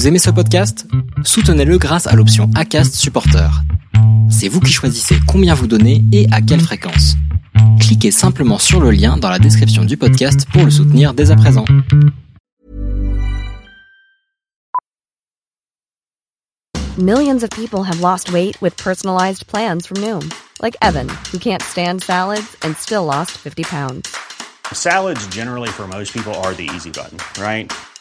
Vous aimez ce podcast? Soutenez-le grâce à l'option ACAST Supporter. C'est vous qui choisissez combien vous donnez et à quelle fréquence. Cliquez simplement sur le lien dans la description du podcast pour le soutenir dès à présent. Millions of people have lost weight with personalized plans from Noom, like Evan, who can't stand salads and still lost 50 pounds. Salads, generally, for most people, are the easy button, right?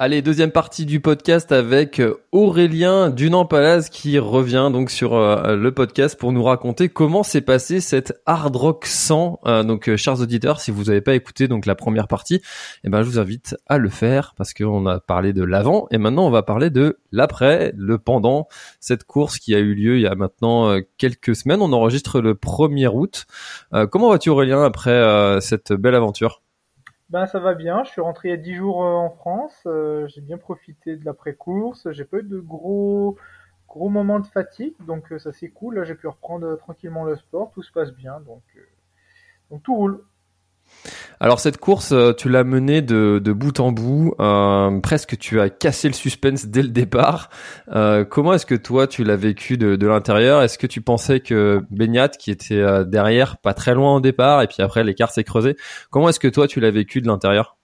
Allez, deuxième partie du podcast avec Aurélien Dunan-Palaz qui revient donc sur euh, le podcast pour nous raconter comment s'est passé cette Hard Rock 100. Euh, donc, euh, chers auditeurs, si vous n'avez pas écouté donc la première partie, eh ben, je vous invite à le faire parce qu'on a parlé de l'avant et maintenant on va parler de l'après, le pendant, cette course qui a eu lieu il y a maintenant quelques semaines. On enregistre le 1er août. comment vas-tu Aurélien après cette belle aventure? Ben ça va bien, je suis rentré il y a 10 jours euh, en France, euh, j'ai bien profité de l'après-course, j'ai pas eu de gros gros moments de fatigue, donc euh, ça c'est cool, là j'ai pu reprendre tranquillement le sport, tout se passe bien, donc, donc tout roule. Alors cette course, euh, tu l'as menée de, bout en bout, euh, presque tu as cassé le suspense dès le départ. Euh, comment est-ce que toi tu l'as vécu de, l'intérieur? Est-ce que tu pensais que Beignat, qui était derrière, pas très loin au départ, et puis après l'écart s'est creusé, comment est-ce que toi tu l'as vécu de l'intérieur?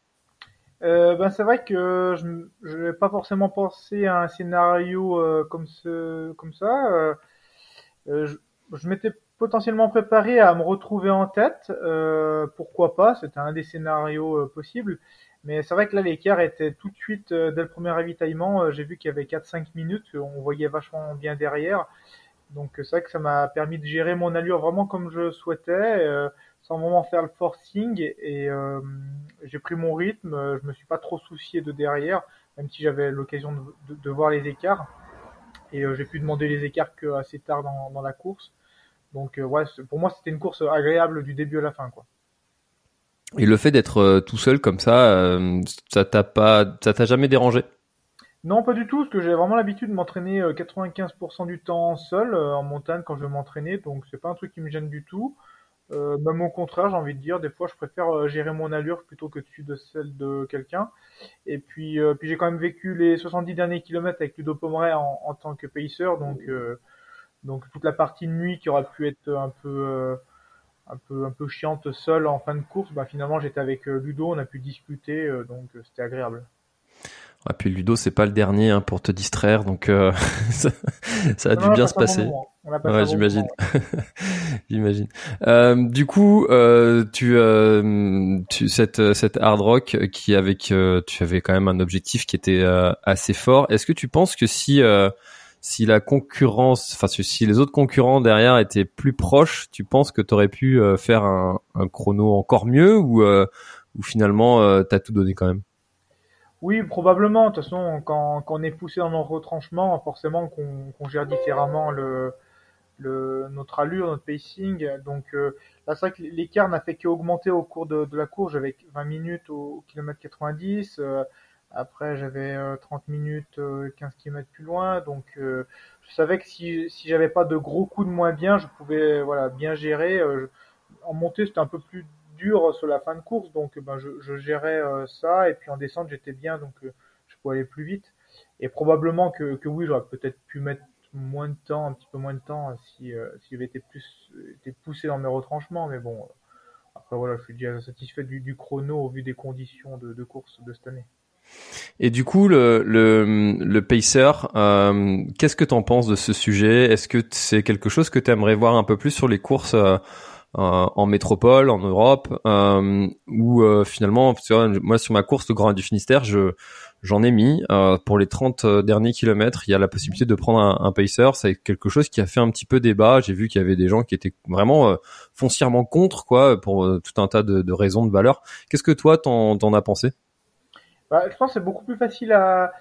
Ben c'est vrai que je n'ai pas forcément pensé à un scénario comme ça. je, je m'étais potentiellement préparé à me retrouver en tête. Euh, pourquoi pas C'était un des scénarios euh, possibles. Mais c'est vrai que là, l'écart était tout de suite, euh, dès le premier ravitaillement, j'ai vu qu'il y avait 4-5 minutes, on voyait vachement bien derrière. Donc c'est vrai que ça m'a permis de gérer mon allure vraiment comme je souhaitais, sans vraiment faire le forcing. Et j'ai pris mon rythme, je me suis pas trop soucié de derrière, même si j'avais l'occasion de, de, voir les écarts. Et j'ai pu demander les écarts que assez tard dans, dans la course. Donc euh, ouais, pour moi c'était une course agréable du début à la fin quoi. Et le fait d'être euh, tout seul comme ça, euh, ça t'a pas, ça t'a jamais dérangé? Non, pas du tout, parce que j'ai vraiment l'habitude de m'entraîner 95% du temps seul en montagne quand je veux m'entraîner, donc c'est pas un truc qui me gêne du tout. même au contraire, j'ai envie de dire, des fois je préfère gérer mon allure plutôt que dessus de celle de quelqu'un. Et puis, puis j'ai quand même vécu les 70 derniers kilomètres avec Ludo Pomeray en, en tant que pacer, donc donc toute la partie de nuit qui aurait pu être un peu euh, un peu un peu chiante seule en fin de course, bah finalement j'étais avec euh, Ludo, on a pu discuter, euh, donc c'était agréable. Et puis Ludo, c'est pas le dernier hein, pour te distraire, donc ça, ça, a dû bien se passer. Ouais, j'imagine. j'imagine. Euh, du coup, euh, tu, euh, tu cette cette hard rock qui avec tu avais quand même un objectif qui était assez fort. Est-ce que tu penses que si si la concurrence, enfin si les autres concurrents derrière étaient plus proches, tu penses que tu aurais pu euh, faire un, chrono encore mieux ou, euh, ou finalement euh, tu as tout donné quand même? Oui, probablement. De toute façon, quand, on est poussé dans nos retranchements, forcément qu'on gère différemment le, le, notre allure, notre pacing. Donc là, c'est vrai que l'écart n'a fait qu'augmenter au cours de, de la course. J'avais 20 minutes au, kilomètre 90. Après, j'avais 30 euh, minutes, 15 euh, km plus loin, donc euh, je savais que si, si j'avais pas de gros coups de moins bien, je pouvais voilà bien gérer. en montée, c'était un peu plus dur sur la fin de course, donc ben, je, gérais ça, et puis en descente, j'étais bien, donc je pouvais aller plus vite. Et probablement que, que oui, j'aurais peut-être pu mettre moins de temps, un petit peu moins de temps, si, si j'avais été plus été poussé dans mes retranchements, mais bon. Après voilà, je suis déjà satisfait du, chrono au vu des conditions de course de cette année. Et du coup, le, le, le pacer, euh, qu'est-ce que tu en penses de ce sujet? Est-ce que c'est quelque chose que tu aimerais voir un peu plus sur les courses euh, euh en métropole, en Europe, euh, ou euh, finalement, moi sur ma course, le Grand du Finistère, je j'en ai mis pour les 30 derniers kilomètres. Il y a la possibilité de prendre un, un pacer. C'est quelque chose qui a fait un petit peu débat. J'ai vu qu'il y avait des gens qui étaient vraiment foncièrement contre, quoi, pour tout un tas de, de raisons de valeur. Qu'est-ce que toi t'en as pensé? Bah, je pense que c'est beaucoup plus facile à,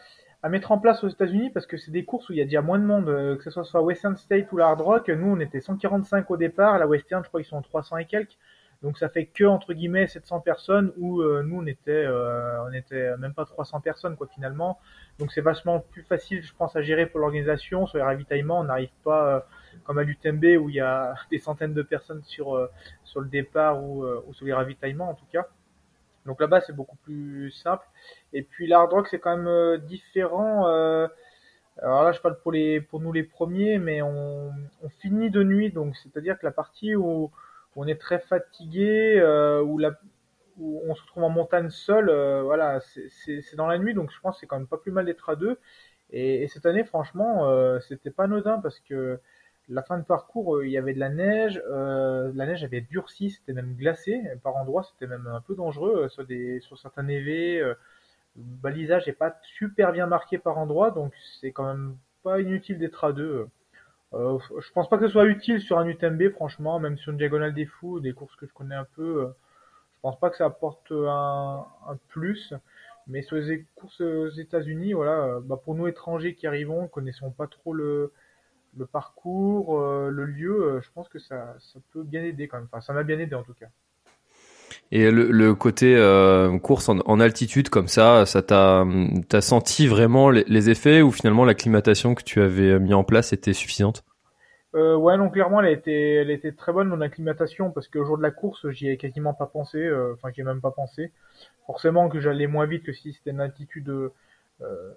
à mettre en place aux États-Unis parce que c'est des courses où il y a déjà moins de monde, euh, que ce soit sur Western State ou la Hard Rock. Nous, on était 145 au départ, la Western, je crois qu'ils sont 300 et quelques. Donc ça fait que entre guillemets 700 personnes où nous on était on était même pas 300 personnes quoi finalement. Donc c'est vachement plus facile je pense à gérer pour l'organisation sur les ravitaillements. On n'arrive pas comme à l'UTMB où il y a des centaines de personnes sur sur le départ ou, ou sur les ravitaillements en tout cas. Donc là-bas, c'est beaucoup plus simple. Et puis l'hard rock, c'est quand même euh, différent. Euh, alors là, je parle pour les, pour nous les premiers, mais on, on finit de nuit, donc c'est-à-dire que la partie où, on est très fatigué, euh, où, la, où on se trouve en montagne seul, voilà, c'est dans la nuit, donc je pense que c'est quand même pas plus mal d'être à deux. Et, et, cette année, franchement, euh, c'était pas anodin parce que la fin de parcours, euh, il y avait de la neige, euh, la neige avait durci, c'était même glacé, par endroits c'était même un peu dangereux, euh, sur, des, sur certains névés, le balisage n'est pas super bien marqué par endroits, donc c'est quand même pas inutile d'être à deux. Euh, je pense pas que ce soit utile sur un UTMB, franchement, même sur une diagonale des fous, des courses que je connais un peu, je pense pas que ça apporte un, un plus. Mais sur les courses aux États-Unis, voilà, bah pour nous étrangers qui arrivons, connaissons pas trop le, le parcours, euh, le lieu, euh, je pense que ça, ça peut bien aider quand même. Enfin, ça m'a bien aidé en tout cas. Et le, le côté euh, course en, en, altitude comme ça, ça t'a t'as senti vraiment les, les, effets ou finalement l'acclimatation que tu avais mis en place était suffisante? Euh, Ouais, non, clairement, elle a été, elle était très bonne mon acclimatation parce qu'au jour de la course, j'y ai quasiment pas pensé. Enfin, j'y ai même pas pensé. Forcément que j'allais moins vite que si c'était une altitude euh,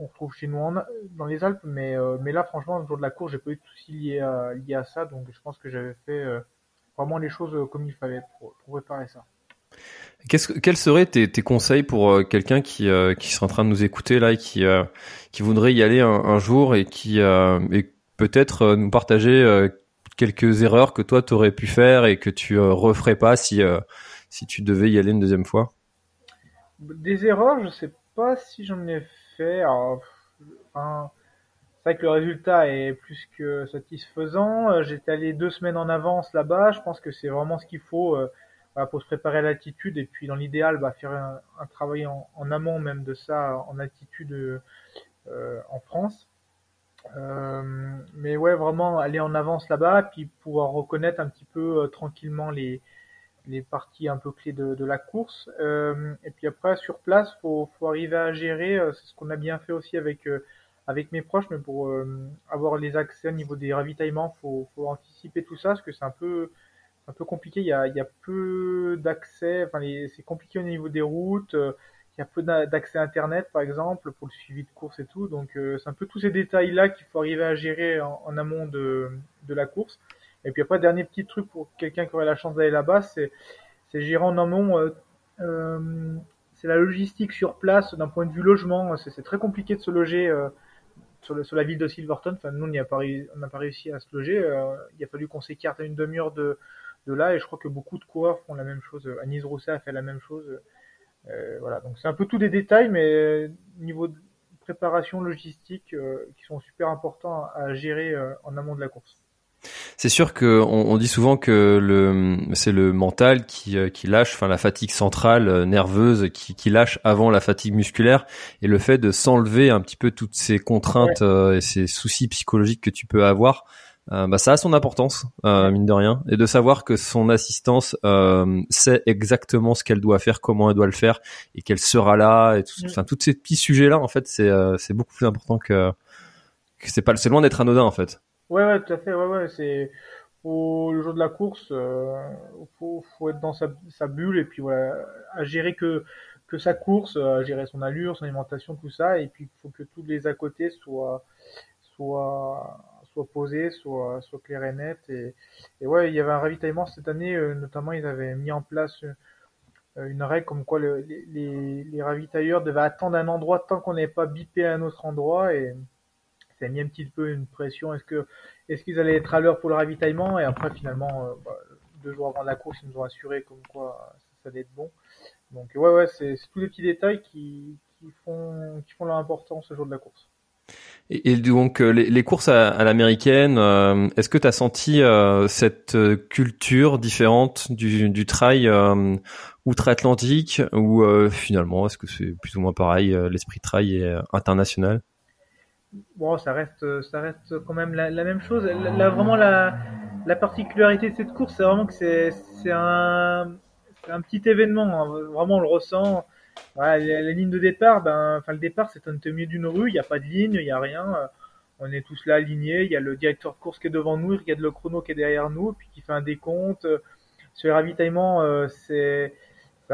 qu'on retrouve chez nous en, dans les Alpes, mais, euh, mais là, franchement, le jour de la course, j'ai pas eu de soucis liés à, liés à ça, donc je pense que j'avais fait euh, vraiment les choses euh, comme il fallait pour, pour réparer ça. Qu'est-ce, quels seraient tes, tes conseils pour quelqu'un qui, qui serait en train de nous écouter là et qui, qui voudrait y aller un, un jour et qui et peut-être nous partager quelques erreurs que toi tu aurais pu faire et que tu referais pas si, si tu devais y aller une deuxième fois? Des erreurs, je sais pas si j'en ai c'est vrai que le résultat est plus que satisfaisant. Euh, j'étais allé deux semaines en avance là-bas. Je pense que c'est vraiment ce qu'il faut euh, pour se préparer à l'altitude et puis dans l'idéal, bah, faire un, travail en, amont même de ça en altitude euh, en France. mais ouais, vraiment aller en avance là-bas, puis pouvoir reconnaître un petit peu tranquillement les, les parties un peu clés de, la course. Euh, et puis après, sur place, faut, faut arriver à gérer. Euh, c'est ce qu'on a bien fait aussi avec euh, avec mes proches, mais pour euh, avoir les accès au niveau des ravitaillements, faut, faut anticiper tout ça, parce que c'est un peu un peu compliqué. Il y a, il y a peu d'accès. Enfin, c'est compliqué au niveau des routes. il y a peu d'accès Internet, par exemple, pour le suivi de course et tout. Donc, c'est un peu tous ces détails-là qu'il faut arriver à gérer en, en amont de, de la course. Et puis après, dernier petit truc pour quelqu'un qui aurait la chance d'aller là-bas, c'est gérer en amont. Euh, euh, c'est la logistique sur place d'un point de vue logement. C'est très compliqué de se loger euh, sur, la ville de Silverton. Enfin, nous, on n'a pas, pas, réussi à se loger. Euh, il a fallu qu'on s'écarte à une demi-heure de, de là. Et je crois que beaucoup de coureurs font la même chose. Anis Rousset a fait la même chose. Euh, voilà, donc c'est un peu tous des détails, mais niveau de préparation logistique qui sont super importants à gérer en amont de la course. C'est sûr que on, dit souvent que le c'est le mental qui, euh, qui lâche, enfin la fatigue centrale euh, nerveuse qui, qui lâche avant la fatigue musculaire. Et le fait de s'enlever un petit peu toutes ces contraintes euh, et ces soucis psychologiques que tu peux avoir, bah ça a son importance mine de rien. Et de savoir que son assistance sait exactement ce qu'elle doit faire, comment elle doit le faire et qu'elle sera là et tout, enfin tous ces petits sujets là en fait c'est c'est beaucoup plus important que, que c'est pas c'est loin d'être anodin en fait. Ouais, ouais, tout à fait. Ouais, ouais, c'est au le jour de la course, euh, faut, faut être dans sa, sa bulle et puis voilà, à gérer que que sa course, à gérer son allure, son alimentation, tout ça, et puis il faut que tous les à côté soient soient soient posés, soient soient clairs et nets. Et, et ouais, il y avait un ravitaillement cette année, euh, notamment ils avaient mis en place euh, une règle comme quoi le, les, les, ravitailleurs devaient attendre un endroit tant qu'on n'avait pas bipé à un autre endroit et ça a mis un petit peu une pression. Est-ce que est-ce qu'ils allaient être à l'heure pour le ravitaillement? Et après, finalement, euh, bah, deux jours avant la course, ils nous ont assuré comme quoi ça, allait être bon. Donc ouais, ouais, c'est tous les petits détails qui, qui font qui font leur importance ce jour de la course. Et, donc euh, les, les, courses à, l'américaine, euh, est-ce que tu as senti cette culture différente du, du trail outre-Atlantique ou finalement est-ce que c'est plus ou moins pareil, l'esprit trail est international? Bon, ça reste, ça reste quand même la, la même chose. Là, vraiment, la, la particularité de cette course, c'est vraiment que c'est un, un petit événement. Hein. Vraiment, on le ressent. la, ligne de départ, ben, enfin le départ, c'est au milieu d'une rue. Il n'y a pas de ligne, il n'y a rien. On est tous là alignés. Il y a le directeur de course qui est devant nous, il regarde le chrono qui est derrière nous, puis qui fait un décompte. Sur les ravitaillements, euh, c'est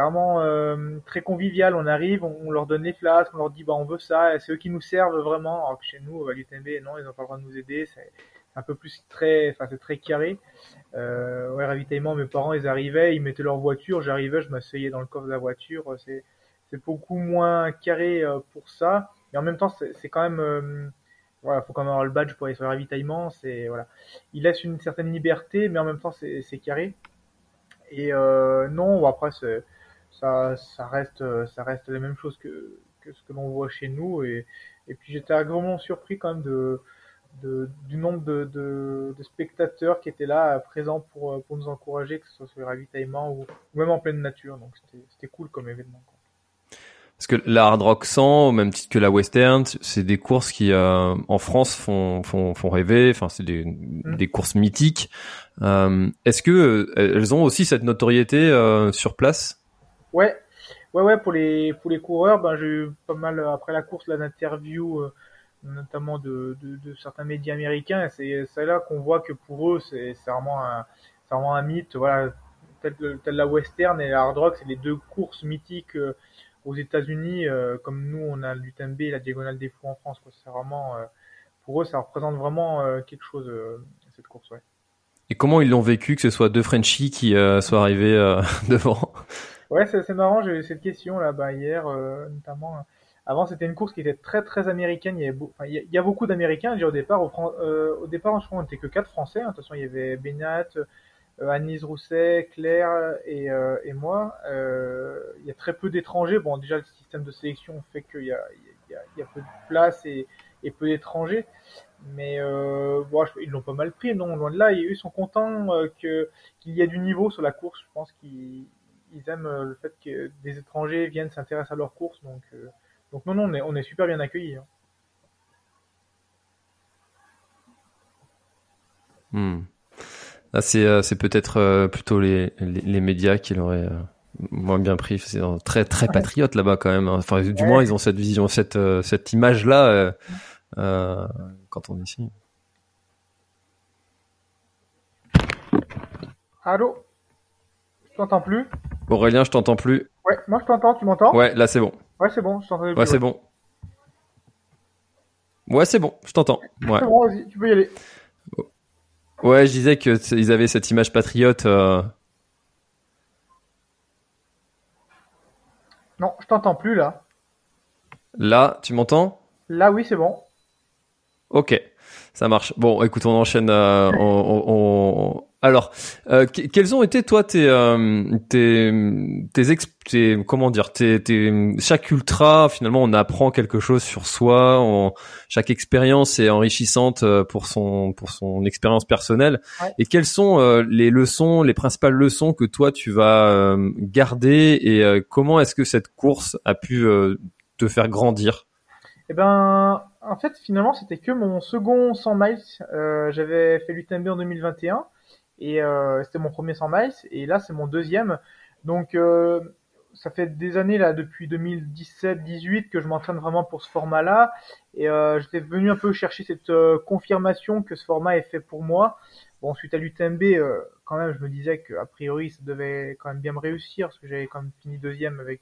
vraiment euh, très convivial. On arrive, on, leur donne les flasques, on leur dit bah on veut ça, c'est eux qui nous servent vraiment. Alors que chez nous, à l'UTMB, non, ils n'ont pas le droit de nous aider. C'est un peu plus très, enfin c'est très carré. Euh, ouais, ravitaillement, mes parents ils arrivaient, ils mettaient leur voiture, j'arrivais, je m'asseyais dans le coffre de la voiture. C'est c'est beaucoup moins carré euh, pour ça. Et en même temps, c'est quand même euh, voilà, faut quand même avoir le badge pour aller sur le ravitaillement. C'est voilà, il laisse une certaine liberté, mais en même temps c'est carré. Et euh, non, après ça, ça reste, ça reste la même chose que, que ce que l'on voit chez nous. Et, et puis j'étais agréablement surpris quand même de, de du nombre de, de, de, spectateurs qui étaient là présents pour, pour nous encourager, que ce soit sur les ravitaillements ou, même en pleine nature. Donc c'était cool comme événement. Quoi. Parce que la Hard Rock 100, au même titre que la Western, c'est des courses qui euh, en France font, font, font rêver. Enfin, c'est des, mm. des courses mythiques. Euh, Est-ce que euh, elles ont aussi cette notoriété euh, sur place? Ouais, ouais, ouais. Pour les pour les coureurs, ben j'ai eu pas mal après la course là d'interviews, euh, notamment de, de, certains médias américains. C'est là qu'on voit que pour eux, c'est vraiment un vraiment un mythe. Voilà, tel, tel la Western et la Hard Rock, c'est les deux courses mythiques aux États-Unis, euh, comme nous, on a l'UTMB et la Diagonale des Fous en France. C'est vraiment, euh, pour eux, ça représente vraiment euh, quelque chose, cette course. Et comment ils l'ont vécu que ce soit deux Frenchies qui soient arrivés devant? Ouais, c'est marrant, j'ai eu cette question là bas hier, notamment. Avant, c'était une course qui était très très américaine. Il y, avait il y a beaucoup d'Américains. Au départ, au, au départ, je crois, on n'était que quatre Français. Hein. De toute façon, il y avait Benat, euh, Annelise Rousset, Claire et, euh, et moi. Euh, il y a très peu d'étrangers. Bon, déjà, le système de sélection fait qu'il y y, y a peu de place et, et peu d'étrangers. Mais euh, bon, ils l'ont pas mal pris, non, loin de là. Et eux sont contents qu'il y ait du niveau sur la course. Je pense qu'ils ils aiment le fait que des étrangers viennent s'intéresser à leur course. Donc, donc non, non, on est, on est super bien accueillis. Hein. Hmm. Ah, c'est euh, c'est peut-être euh, plutôt les, les, médias qui l'auraient euh, moins bien pris. C'est très très patriote là-bas quand même. Hein. Enfin, du moins ils ont cette vision, cette cette image là quand on est ici. Allô? Je t'entends plus? Aurélien, je t'entends plus. Ouais, moi je t'entends, tu m'entends? Ouais, là c'est bon. Ouais, c'est bon, je t'entends. Ouais, c'est bon. Ouais, c'est bon, je t'entends. Ouais. C'est bon, vas-y, tu peux y aller. Ouais, je disais que ils avaient cette image patriote. Euh. Non, je t'entends plus là. Là, tu m'entends? Là, oui, c'est bon. Ok, ça marche. Bon, écoute, on enchaîne. Euh, on, alors, euh, quels ont été toi tes euh, tes tes, comment dire tes, tes chaque ultra finalement on apprend quelque chose sur soi, chaque expérience est enrichissante euh, pour son pour son expérience personnelle. Et quelles sont les leçons, les principales leçons que toi tu vas garder et comment est-ce que cette course a pu te faire grandir? Eh ben en fait finalement c'était que mon second 100 miles. J'avais fait l'UTMB en 2021 et euh, c'était mon premier 100 miles et là c'est mon deuxième. Donc euh, ça fait des années là depuis 2017-18 que je m'entraîne vraiment pour ce format-là et euh, j'étais venu un peu chercher cette euh, confirmation que ce format est fait pour moi. Bon suite à l'UTMB euh, quand même je me disais que a priori ça devait quand même bien me réussir parce que j'avais quand même fini deuxième avec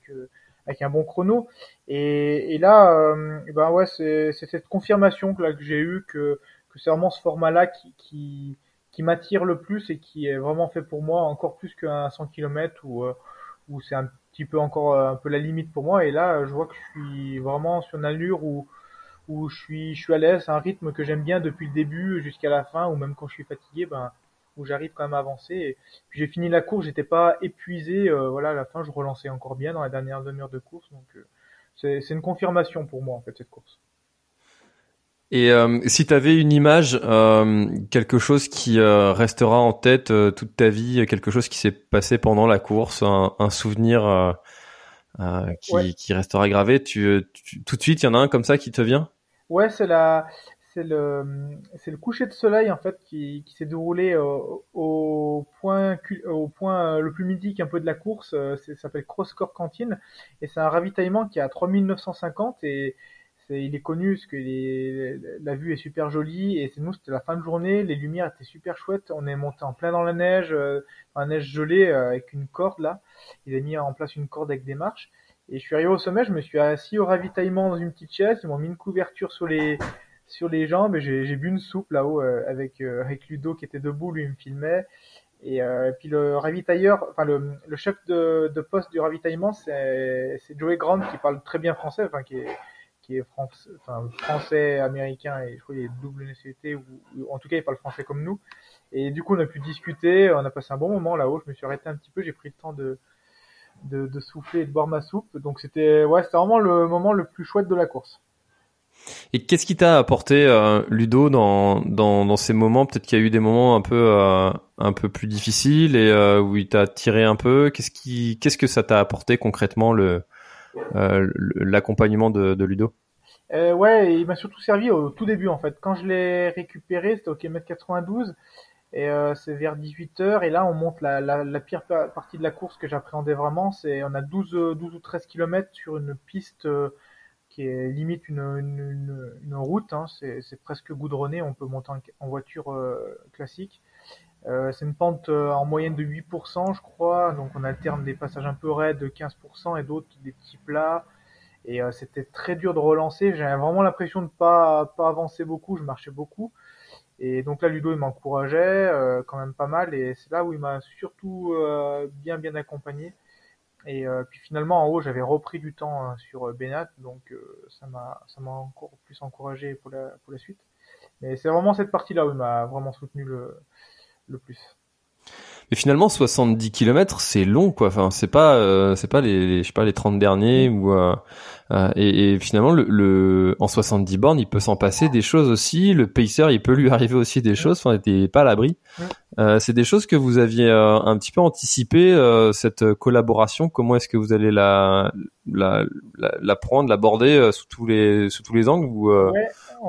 avec un bon chrono et, et là ben ouais c'est cette confirmation que là que j'ai eu que que c'est vraiment ce format-là qui, qui qui m'attire le plus et qui est vraiment fait pour moi encore plus qu'un 100 km où, euh, où c'est un petit peu encore euh, un peu la limite pour moi. Et là je vois que je suis vraiment sur une allure où où je suis je suis à l'aise, un rythme que j'aime bien depuis le début jusqu'à la fin ou même quand je suis fatigué ben où j'arrive quand même à avancer. Et puis j'ai fini la course, j'étais pas épuisé euh, voilà à la fin je relançais encore bien dans la dernière demi-heure de course. Donc c'est c'est une confirmation pour moi en fait cette course. Et euh, si tu avais une image, euh, quelque chose qui euh, restera en tête toute ta vie, quelque chose qui s'est passé pendant la course, un, souvenir qui, qui, restera gravé, tu, tout de suite, il y en a un comme ça qui te vient? Ouais, c'est la, c'est le c'est le coucher de soleil en fait qui, qui s'est déroulé au, au point au point le plus mythique un peu de la course. Ça s'appelle Crosscore Cantine. Et c'est un ravitaillement qui est à 3950 et il est connu parce que la vue est super jolie et c'est nous c'était la fin de journée, les lumières étaient super chouettes, on est monté en plein dans la neige, euh, dans la neige gelée euh, avec une corde là, il a mis en place une corde avec des marches. Et je suis arrivé au sommet, je me suis assis au ravitaillement dans une petite chaise, ils m'ont mis une couverture sur les sur les jambes et j'ai bu une soupe là-haut euh, avec avec Ludo qui était debout, lui il me filmait. Et, puis le ravitailleur, enfin le, le chef de, de poste du ravitaillement c'est Joey Grant qui parle très bien français, enfin qui est qui est français, américain et je crois qu'il est double nationalité ou, en tout cas il parle français comme nous. Et du coup on a pu discuter, on a passé un bon moment là-haut. Je me suis arrêté un petit peu, j'ai pris le temps de, de, souffler et de boire ma soupe. Donc c'était ouais, c'était vraiment le moment le plus chouette de la course. Et qu'est-ce qui t'a apporté euh, Ludo dans, dans, dans ces moments? Peut-être qu'il y a eu des moments un peu euh, un peu plus difficiles et euh, où il t'a tiré un peu. Qu'est-ce qui qu'est-ce que ça t'a apporté concrètement le l'accompagnement de, Ludo euh, Ouais, il m'a surtout servi au tout début en fait. Quand je l'ai récupéré, c'était au km 92 et euh, c'est vers 18h et là on monte la, la, pire partie de la course que j'appréhendais vraiment, c'est on a 12, 12 ou 13 km sur une piste euh, qui limite une, route, hein, c'est presque goudronné, on peut monter en, voiture euh, classique. Euh, c'est une pente euh, en moyenne de 8%, je crois. Donc on alterne des passages un peu raides de 15% et d'autres des petits plats. Et euh, c'était très dur de relancer. J'avais vraiment l'impression de pas pas avancer beaucoup. Je marchais beaucoup. Et donc là, Ludo, il m'encourageait quand même pas mal. Et c'est là où il m'a surtout bien bien accompagné. Et puis finalement, en haut, j'avais repris du temps sur Benat, donc ça m'a ça m'a encore plus encouragé pour la pour la suite. Mais c'est vraiment cette partie-là où il m'a vraiment soutenu le le plus. Mais finalement, 70 km, c'est long, quoi. Enfin, c'est pas, euh, c'est pas les, je sais pas, les 30 derniers ou euh, euh, et, et, finalement, le, le, en 70 bornes, il peut s'en passer des choses aussi. Le pacer, il peut lui arriver aussi des choses. Enfin, n'était pas à l'abri. Euh, c'est des choses que vous aviez un petit peu anticipé cette collaboration. Comment est-ce que vous allez la, la, la, la prendre, l'aborder sous tous les, sous tous les angles ou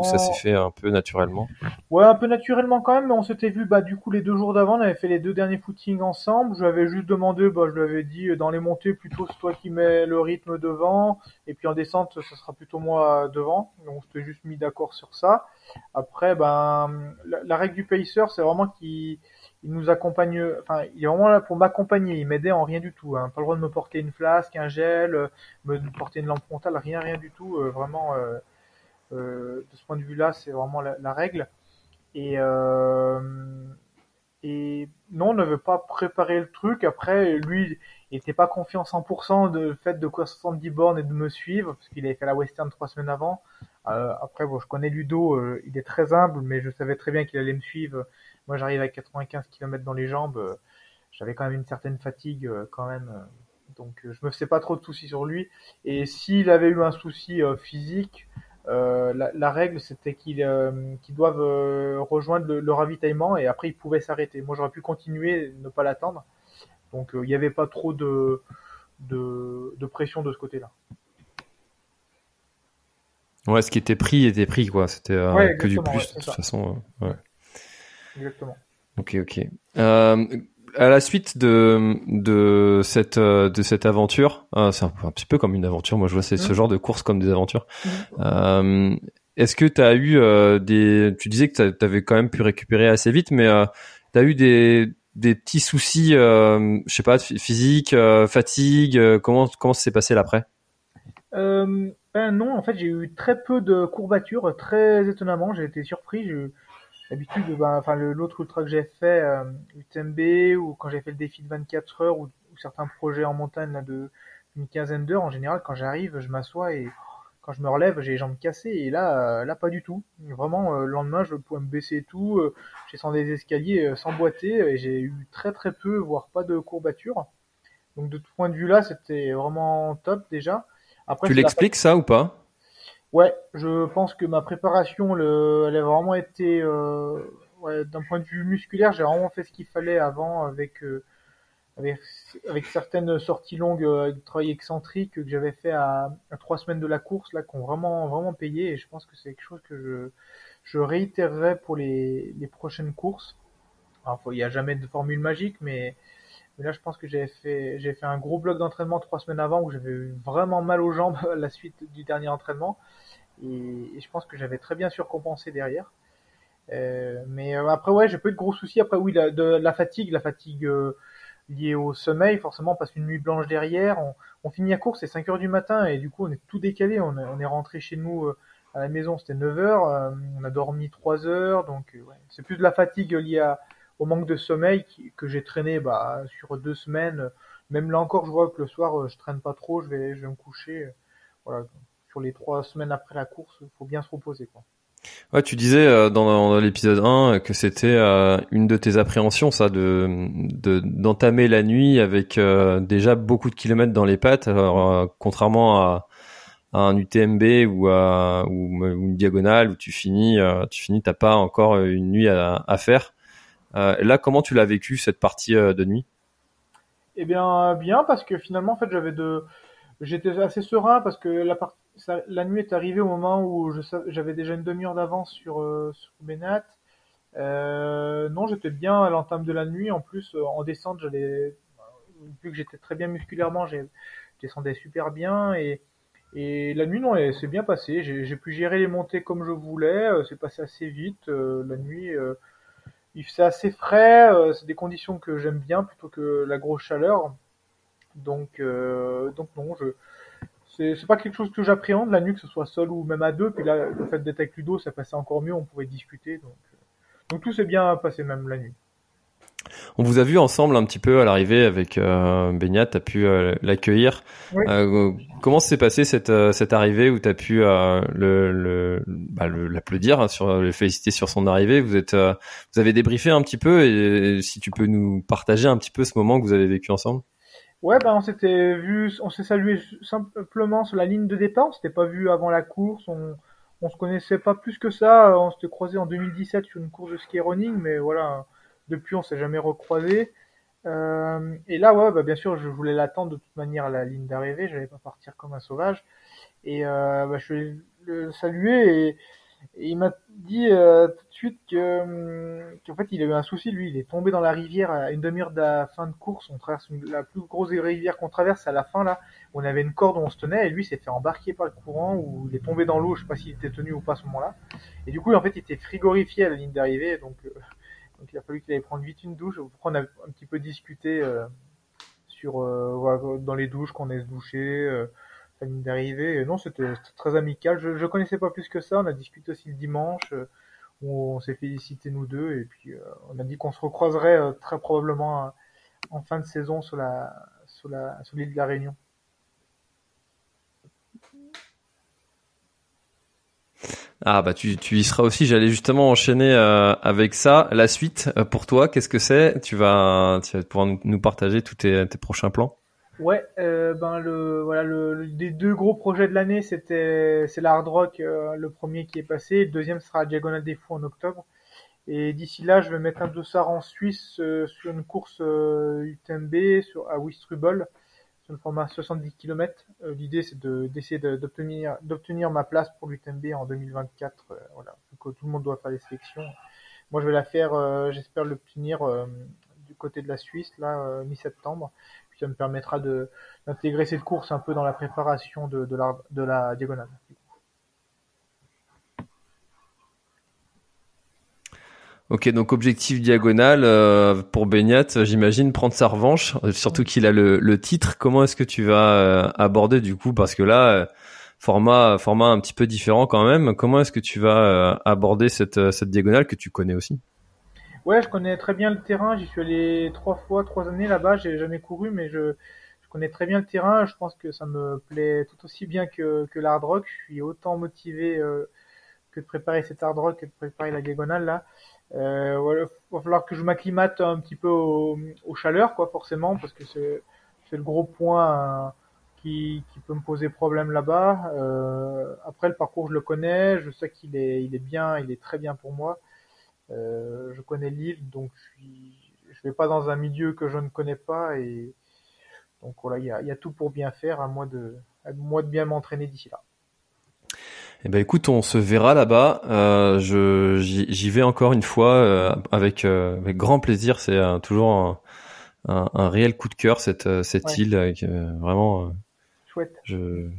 ça s'est fait un peu naturellement? Ouais, un peu naturellement quand même, mais on s'était vu bah du coup les deux jours d'avant, on avait fait les deux derniers footings ensemble. Je lui avais juste demandé, bah je lui avais dit euh, dans les montées plutôt c'est toi qui mets le rythme devant, et puis en descente ce sera plutôt moi devant. Donc on s'était juste mis d'accord sur ça. Après, ben la, règle du pacer, c'est vraiment qu'il il nous accompagne, enfin, il est vraiment là pour m'accompagner, il m'aidait en rien du tout, hein. pas le droit de me porter une flasque, un gel, euh, me porter une lampe frontale, rien, rien du tout, euh, vraiment, euh, de ce point de vue-là, c'est vraiment la, règle. Et, et non, on ne veut pas préparer le truc. Après, lui, il n'était pas confiant 100% de fait de courir 70 bornes et de me suivre, parce qu'il avait fait la western trois semaines avant. Euh, après, bon, je connais Ludo, il est très humble, mais je savais très bien qu'il allait me suivre. Moi, j'arrive à 95 km dans les jambes. J'avais quand même une certaine fatigue, quand même. donc, je me faisais pas trop de soucis sur lui. Et s'il avait eu un souci physique, euh, la, la, règle, c'était qu'ils euh, doivent euh, rejoindre le, le, ravitaillement et après ils pouvaient s'arrêter. Moi, j'aurais pu continuer, ne pas l'attendre. Donc, il n'y avait pas trop de, de, de pression de ce côté-là. Ouais, ce qui était pris était pris, quoi. C'était que du plus, de toute façon. ouais. Exactement. Ok, ok. Euh, à la suite de de cette euh, de cette aventure, euh, c'est un, petit peu comme une aventure. Moi, je vois ce mmh. genre de course comme des aventures. Mmh. Euh, Est-ce que tu as eu euh, des Tu disais que tu avais quand même pu récupérer assez vite, mais tu as eu des des petits soucis, je sais pas, physique, fatigue. comment comment s'est passé l'après? Ben non, en fait, j'ai eu très peu de courbatures, très étonnamment. J'ai été surpris. J'ai D'habitude, ben, l'autre ultra que j'ai fait, euh, UTMB, ou quand j'ai fait le défi de 24 heures, ou, certains projets en montagne là, de quinzaine d'heures, en général, quand j'arrive, je m'assois et quand je me relève, j'ai les jambes cassées. Et là, euh, là, pas du tout. Vraiment, euh, le lendemain, je pouvais me baisser et tout. Euh, j'ai descendu des escaliers sans boiter et j'ai eu très très peu, voire pas de courbatures. Donc de tout point de vue là, c'était vraiment top déjà. Après, tu l'expliques ça ou pas? Ouais, je pense que ma préparation, le, elle a vraiment été, euh, ouais, d'un point de vue musculaire, j'ai vraiment fait ce qu'il fallait avant avec, euh, avec, avec certaines sorties longues, euh, avec travail excentrique que j'avais fait à, à, trois semaines de la course, là, qui ont vraiment, vraiment payé. Et je pense que c'est quelque chose que je, je réitérerai pour les, les prochaines courses. il n'y a jamais de formule magique, mais, là, je pense que j'ai fait, j'ai fait un gros bloc d'entraînement trois semaines avant où j'avais eu vraiment mal aux jambes à la suite du dernier entraînement. Et, je pense que j'avais très bien surcompensé derrière. Euh, mais euh, après, ouais, j'ai pas eu de gros soucis. Après, oui, la, de, la fatigue, la fatigue euh, liée au sommeil, forcément, parce qu'une nuit blanche derrière. On, on finit à course, c'est 5 heures du matin, et du coup, on est tout décalé. On, on est rentré chez nous à la maison, c'était 9 heures. on a dormi 3 heures. Donc, ouais, c'est plus de la fatigue liée au manque de sommeil que j'ai traîné bah, sur deux semaines. Même là encore, je vois que le soir, je traîne pas trop, je vais, je vais me coucher. Voilà les trois semaines après la course, il faut bien se reposer. Quoi. Ouais, tu disais euh, dans, l'épisode 1 que c'était euh, une de tes appréhensions, ça, de d'entamer la nuit avec euh, déjà beaucoup de kilomètres dans les pattes, contrairement à, un UTMB ou à ou, une diagonale où tu finis, tu finis, t'as pas encore une nuit à, à faire. là, comment tu l'as vécu cette partie de nuit? Eh bien, bien parce que finalement, en fait, j'avais de, j'étais assez serein parce que la partie la nuit est arrivée au moment où j'avais déjà une demi-heure d'avance sur, euh, sur Benat. Euh, non, j'étais bien à l'entame de la nuit. En plus, euh, en descente, j'allais, vu que j'étais très bien musculairement, j'ai descendais super bien et, et la nuit, non, c'est bien passé. J'ai pu gérer les montées comme je voulais. C'est passé assez vite. la nuit, il fait assez frais. c'est des conditions que j'aime bien plutôt que la grosse chaleur. Donc, donc non, je, c'est pas quelque chose que j'appréhende la nuit, que ce soit seul ou même à deux. Puis là, le fait d'être avec Ludo, ça passait encore mieux, on pouvait discuter. Donc, euh, donc tout s'est bien passé même la nuit. On vous a vu ensemble un petit peu à l'arrivée avec euh, Beignat, tu as pu euh, l'accueillir. Euh, comment s'est passé cette, cette arrivée où tu as pu le, le, bah, l'applaudir, hein, sur, le féliciter sur son arrivée? Vous êtes, vous avez débriefé un petit peu et si tu peux nous partager un petit peu ce moment que vous avez vécu ensemble? Ouais, ben on s'était vu, on s'est salué simplement sur la ligne de départ. On s'était pas vu avant la course. On, on se connaissait pas plus que ça. On s'était croisé en 2017 sur une course de ski running, mais voilà, depuis on s'est jamais recroisé. Euh, et là, ouais, bah, bien sûr, je voulais l'attendre de toute manière à la ligne d'arrivée. J'allais pas partir comme un sauvage. Et euh, bah, je vais le saluer et il m'a dit euh, tout de suite que hum, qu'en fait il a eu un souci lui, il est tombé dans la rivière à une demi-heure de la fin de course. On traverse la plus grosse rivière qu'on traverse à la fin là. On avait une corde où on se tenait et lui s'est fait embarquer par le courant ou il est tombé dans l'eau. Je sais pas s'il était tenu ou pas à ce moment-là. Et du coup en fait il était frigorifié à la ligne d'arrivée donc euh, il a fallu qu'il aille prendre vite une douche. On a un petit peu discuté euh, sur euh, dans les douches qu'on est se doucher Non, c'était très amical. Je, je connaissais pas plus que ça. On a discuté aussi le dimanche euh, où on s'est félicité nous deux et puis euh, on a dit qu'on se recroiserait euh, très probablement en fin de saison sur la sur la sur l'île de la Réunion. Ah bah tu, tu y seras aussi. J'allais justement enchaîner avec ça. La suite pour toi, qu'est-ce que c'est? Tu vas tu vas pouvoir nous partager tous tes, tes prochains plans? Ouais, euh, ben le voilà le, des deux gros projets de l'année, c'était c'est l'Hard Rock euh, le premier qui est passé, le deuxième sera Diagonal des Fous en octobre. Et d'ici là, je vais mettre un dossard en Suisse euh, sur une course UTMB sur à Wistrubel sur le format 70 km. L'idée c'est de d'essayer d'obtenir d'obtenir ma place pour l'UTMB en 2024. voilà, que tout le monde doit faire les sélections. Moi, je vais la faire. J'espère l'obtenir du côté de la Suisse là mi-septembre ça me permettra de d'intégrer cette course un peu dans la préparation de, de, la, de la diagonale. Ok, donc objectif diagonal euh, pour Beignat, j'imagine prendre sa revanche, surtout qu'il a le, le, titre. Comment est-ce que tu vas euh, aborder du coup? Parce que là, euh, format format un petit peu différent quand même. Comment est-ce que tu vas aborder cette, cette diagonale que tu connais aussi? Ouais, je connais très bien le terrain. J'y suis allé trois fois, trois années là-bas. J'ai jamais couru, mais je, je, connais très bien le terrain. Je pense que ça me plaît tout aussi bien que, que l'hard rock. Je suis autant motivé euh, que de préparer cet hard rock que de préparer la diagonale là. Euh, va falloir que je m'acclimate un petit peu aux au chaleurs, quoi, forcément, parce que c'est le gros point qui, qui peut me poser problème là-bas. Euh, après, le parcours, je le connais. Je sais qu'il est, il est bien, il est très bien pour moi. Euh, je connais l'île, donc je suis, je vais pas dans un milieu que je ne connais pas et donc voilà, il y a, y a, tout pour bien faire, à moi de, à moi de bien m'entraîner d'ici là. Eh ben écoute, on se verra là-bas. Euh, je j'y vais encore une fois euh, avec euh, avec grand plaisir. C'est toujours un, un, un, réel coup de cœur cette cette île avec vraiment. Chouette. Je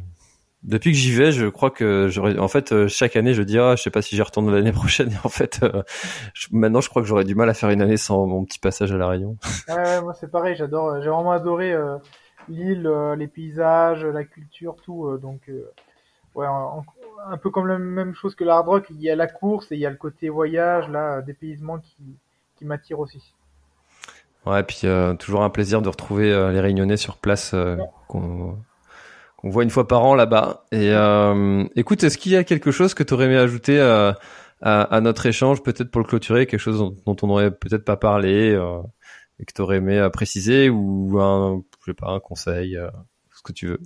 depuis que j'y vais, je crois que j'aurais. En fait, chaque année, je dis ah, je sais pas si j'y retourne l'année prochaine. Et en fait, maintenant, je crois que j'aurais du mal à faire une année sans mon petit passage à la Réunion. ouais, moi c'est pareil. J'adore. J'ai vraiment adoré l'île, les paysages, la culture, tout. donc ouais, un peu comme la même chose que l'hard rock, il y a la course et il y a le côté voyage, là, dépaysement qui, qui m'attire aussi. Ouais, et puis euh, toujours un plaisir de retrouver euh, les Réunionnais sur place euh, qu'on voit une fois par an là-bas. Et écoute, est-ce qu'il y a quelque chose que tu aurais aimé ajouter à, notre échange, peut-être pour le clôturer, quelque chose dont, on n'aurait peut-être pas parlé et que tu aurais aimé préciser ou un, je sais pas, un conseil, ce que tu veux?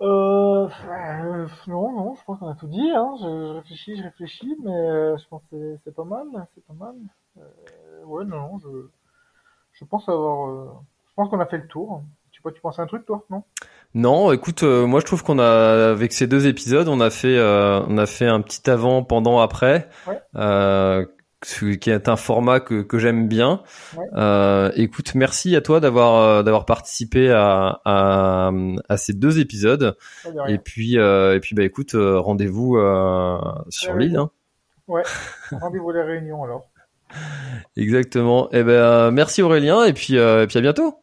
Euh, euh, non, non, je pense qu'on a tout dit. Hein. Je, réfléchis, je réfléchis, mais euh, je pense que c'est pas mal, c'est pas mal. Euh, ouais, non, je, pense avoir, euh, je pense qu'on a fait le tour. Tu, tu penses à un truc, toi, non? Non, écoute, moi je trouve qu'on a, avec ces deux épisodes, on a fait, on a fait un petit avant, pendant, après. Ouais qui est un format que, que j'aime bien. Euh, écoute, merci à toi d'avoir euh, d'avoir participé à, à, à, ces deux épisodes. Et puis euh, et puis bah écoute, euh, rendez-vous euh, sur l'île. Hein. Ouais, rendez-vous les réunions alors. Exactement. Eh ben merci Aurélien et puis et puis à bientôt.